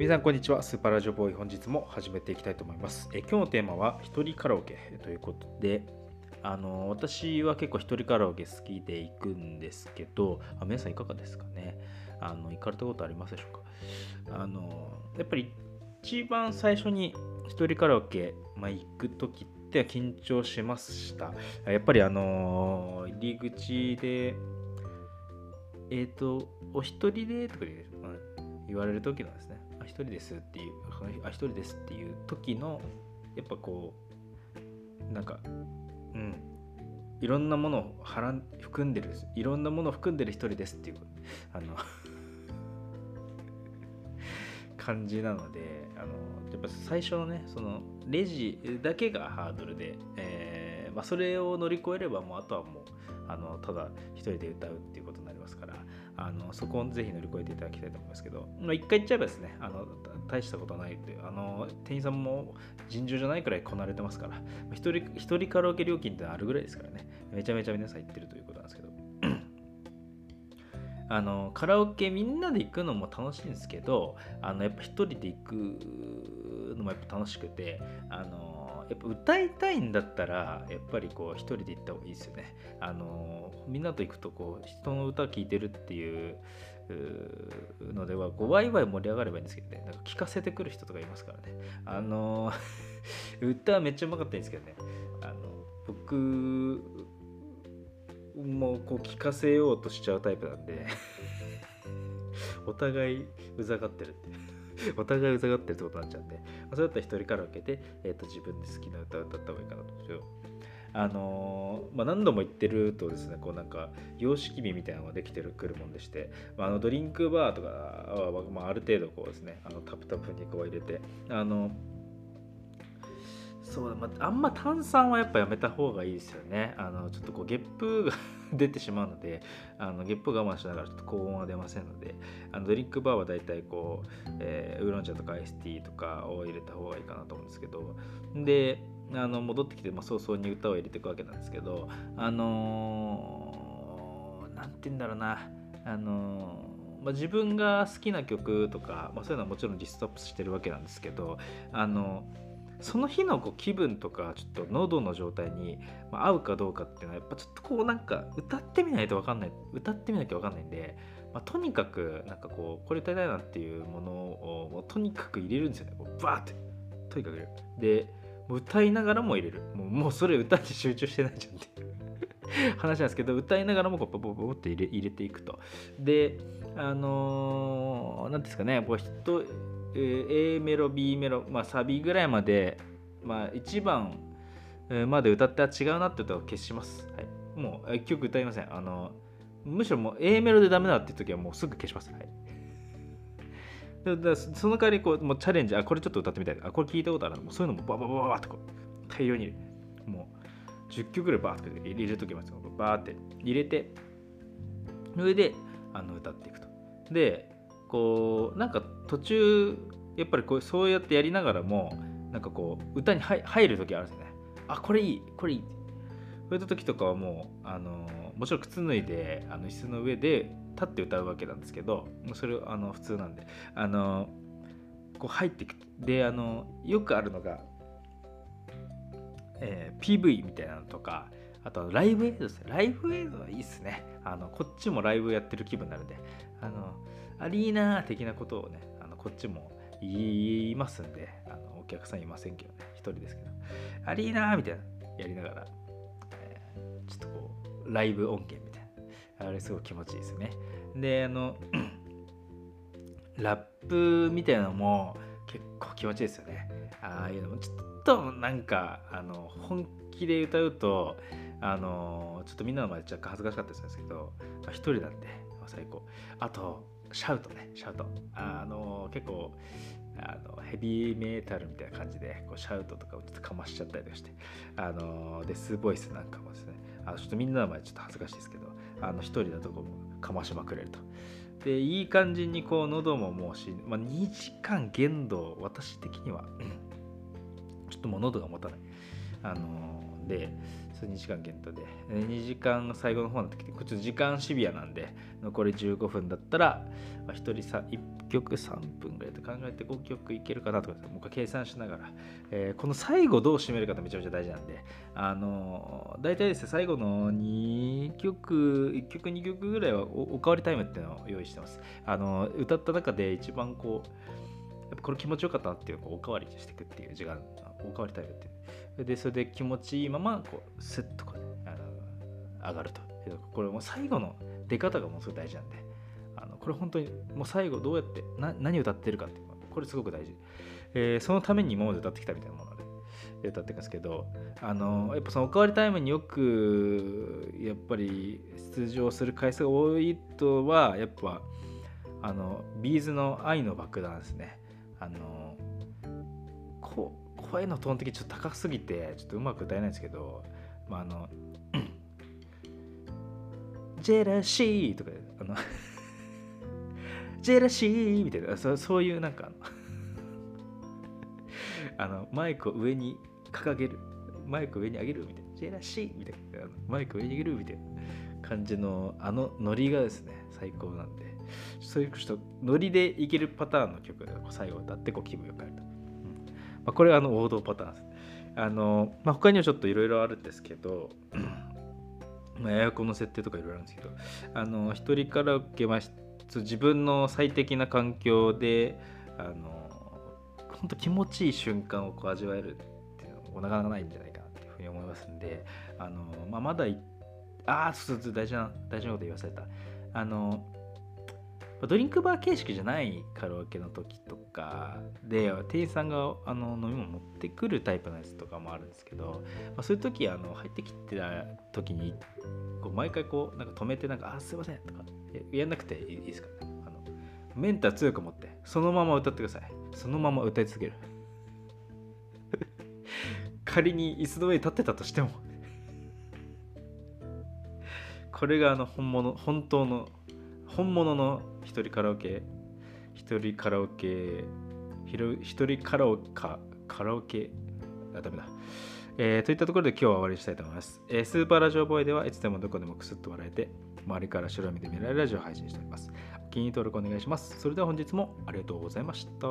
皆さんこんにちは。スーパーラジオボーイ。本日も始めていきたいと思います。え今日のテーマは一人カラオケ。ということであの私は結構一人カラオケ好きで行くんですけどあ皆さんいかがですかね？あの行かれたことありますでしょうか？あのやっぱり一番最初に一人カラオケ、まあ、行く時って緊張しました。やっぱりあの入り口でえっ、ー、とお一人でとか言われる時のですね。一人ですっていうあ一人ですっていう時のやっぱこうなんかうん。いろんなものをはらん含んでるいろんなものを含んでる一人ですっていうあの 感じなのであのやっぱ最初のねそのレジだけがハードルで、えーまあ、それを乗り越えればもうあとはもうあのただ一人で歌うっていうことになりますからあのそこをぜひ乗り越えていただきたいと思いますけど、まあ、一回行っちゃえばですねあの大したことないってあの店員さんも尋常じゃないくらいこなれてますから一人一人カラオケ料金ってあるぐらいですからね。めちゃめちゃ皆さん行ってるということなんですけど。あのカラオケみんなで行くのも楽しいんですけどあのやっぱ一人で行くのもやっぱ楽しくてあのやっぱ歌いたいんだったらやっぱりこう一人で行った方がいいですよね。あのみんなと行くとこう人の歌聴いてるっていうのではこうワイワイ盛り上がればいいんですけどね。なんか聞かせてくる人とかいますからね。あの 歌はめっちゃうまかったんですけどね。あの僕もうこう聞かせようとしちゃうタイプなんで。お互いうざがってるって。お互いうざがってるってことになっちゃうんで、あ、それだったら一人カラオケで、えーと、自分で好きな歌を歌った方がいいかなと思うんですよあのー、まあ、何度も言ってるとですねこうなんか様式美みたいなのができてくるもんでして、まあ、あのドリンクバーとかは、まあ、ある程度こうですねあのタプタプにこう入れてあのそうまあ、あんま炭酸はやっぱやめた方がいいですよね。あのちょっとこうゲップが 出てしまうので、あのゲップ我慢しながらちょっと高温は出ませんので、あのドリンクバーはだいたいこう、えー、ウーロン茶とかアイスティーとかを入れた方がいいかなと思うんですけど、で、あの戻ってきて、まあ、早々に歌を入れていくわけなんですけど、あのー、て言うんだろうな、あのーまあ、自分が好きな曲とか、まあ、そういうのはもちろんリストアップしてるわけなんですけどあのその日のこう気分とかちょっと喉の状態に合うかどうかっていうのはやっぱちょっとこうなんか歌ってみないと分かんない歌ってみなきゃ分かんないんで、まあ、とにかくなんかこうこれ歌いたいなっていうものをもうとにかく入れるんですよね。こうバーって。とにかく。入れるで歌いながらも入れる。もうもうそれ歌に集中してないじゃんっていう。話なんですけど歌いながらもこうポポポって入れ入れていくと。であの何、ー、ですかね。こう人、A メロ B メロ、まあ、サビぐらいまで、まあ、1番まで歌っては違うなって歌を消します、はい、もう1曲歌いません。あのむしろもう A メロでダメだっていう時はもうすぐ消します、はい、でその代わりこうもうチャレンジあこれちょっと歌ってみたい。あこれ聞いたことあるもうそういうのもバババババってこう大量にもう10曲ぐらいバーって入れるときますバーって入れてそれであの歌っていくと。でこうなんか途中やっぱりこうそうやってやりながらもなんかこう歌に入る時あるんですよね。あこれいいこれいい。そういった時とかはもうあのもちろん靴脱いであの椅子の上で立って歌うわけなんですけどそれあの普通なんで。あのこう入っていくであのよくあるのが、えー、PV みたいなのとかあとライブ映像ですね。ライブ映像はいいっすね。あのこっちもライブやってる気分になるんで。あのアリーナ的なことをねあのこっちも言いますんであのお客さんいませんけどね一人ですけどアリーナみたいなやりながら、えー、ちょっとこうライブ音源みたいなあれすごい気持ちいいですね。であのラップみたいなのも結構気持ちいいですよね。ああいうのもちょっとなんかあの本気で歌うとあのちょっとみんなの前で若干恥ずかしかったりするんですけど一人なんで最高。あとシャウトね、シャウト。あの結構あのヘビーメタルみたいな感じでこうシャウトとかをちょっとかましちゃったりとかして、あのデスボイスなんかもですね、あのちょっとみんなの前ちょっと恥ずかしいですけど、あの一人だとこうかましまくれると。で、いい感じにこう喉ももうし、まあ、2時間限度、私的には、ちょっともう喉が持たない。あので、それ2時間限定で。2時間最後の方になってきてこっち時間シビアなんで残り15分だったら、まあ、1人1曲3分ぐらいと考えて5曲いけるかなとかもう一回計算しながら、えー、この最後どう締めるかってめちゃめちゃ大事なんであのー、大体ですね最後の2曲1曲2曲ぐらいはおおかわりタイムっていうのを用意してます。あの、歌った中で一番こうやっぱこれ気持ちよかったなっていうのをおかわりしていくっていう時間おかわりタイムっていう。でそれで気持ちいいままこうスッとこう、ね、あの上がると。これもう最後の出方がもうすごい大事なんで。あのこれ本当にもう最後どうやってな何歌ってるかっていうこれすごく大事、えー、そのために今まで歌ってきたみたいなもので歌っていくんですけどあのやっぱそのおかわりタイムによくやっぱり出場する回数が多いとはやっぱあのビーズの愛の爆弾ですね。あのこ声のトーン的にちょっと高すぎてちょっとうまく歌えないんですけどまああの ジェラシーとかあの ジェラシーみたいなそそういうなんかあの マイクを上に掲げるマイク上に上げるみたいなジェラシーみたいなマイク上に上げるみたいな感じのあのノリがですね最高なんで。そういうちょっとノリでいけるパターンの曲で最後歌ってこう気分よくなると、うん。まあ、これはあの王道パターンです。あの、まあ、他にはちょっといろいろあるんですけど まあ、エアコンの設定とかいろいろあるんですけどあの一人カラオケは自分の最適な環境であの本当気持ちいい瞬間をこう味わえるっていうのもなかなかないんじゃないかなっていうふうに思いますんであの、まあ、まだああそうそう大事な大事なこと言わされた。あのドリンクバー形式じゃないカラオケの時とかで店員さんがあの飲み物持ってくるタイプのやつとかもあるんですけど、まあ、そういう時あの入ってきてた時にこう毎回こうなんか止めてなんか「あすいません」とかやんなくていいですかねあのメンター強く持ってそのまま歌ってください。そのまま歌い続ける。仮に椅子の上に立ってたとしても。これがあの本物本当の本物の一人カラオケ一人カラオケ一人カラオケカラオケ？あダメだ。えー、といったところで今日は終わりにしたいと思います、えー、スーパーラジオボーイではいつでもどこでもくすっと笑えて周りから白身で見られるラジオを配信しております。お気に入り登録お願いします。それでは本日もありがとうございました。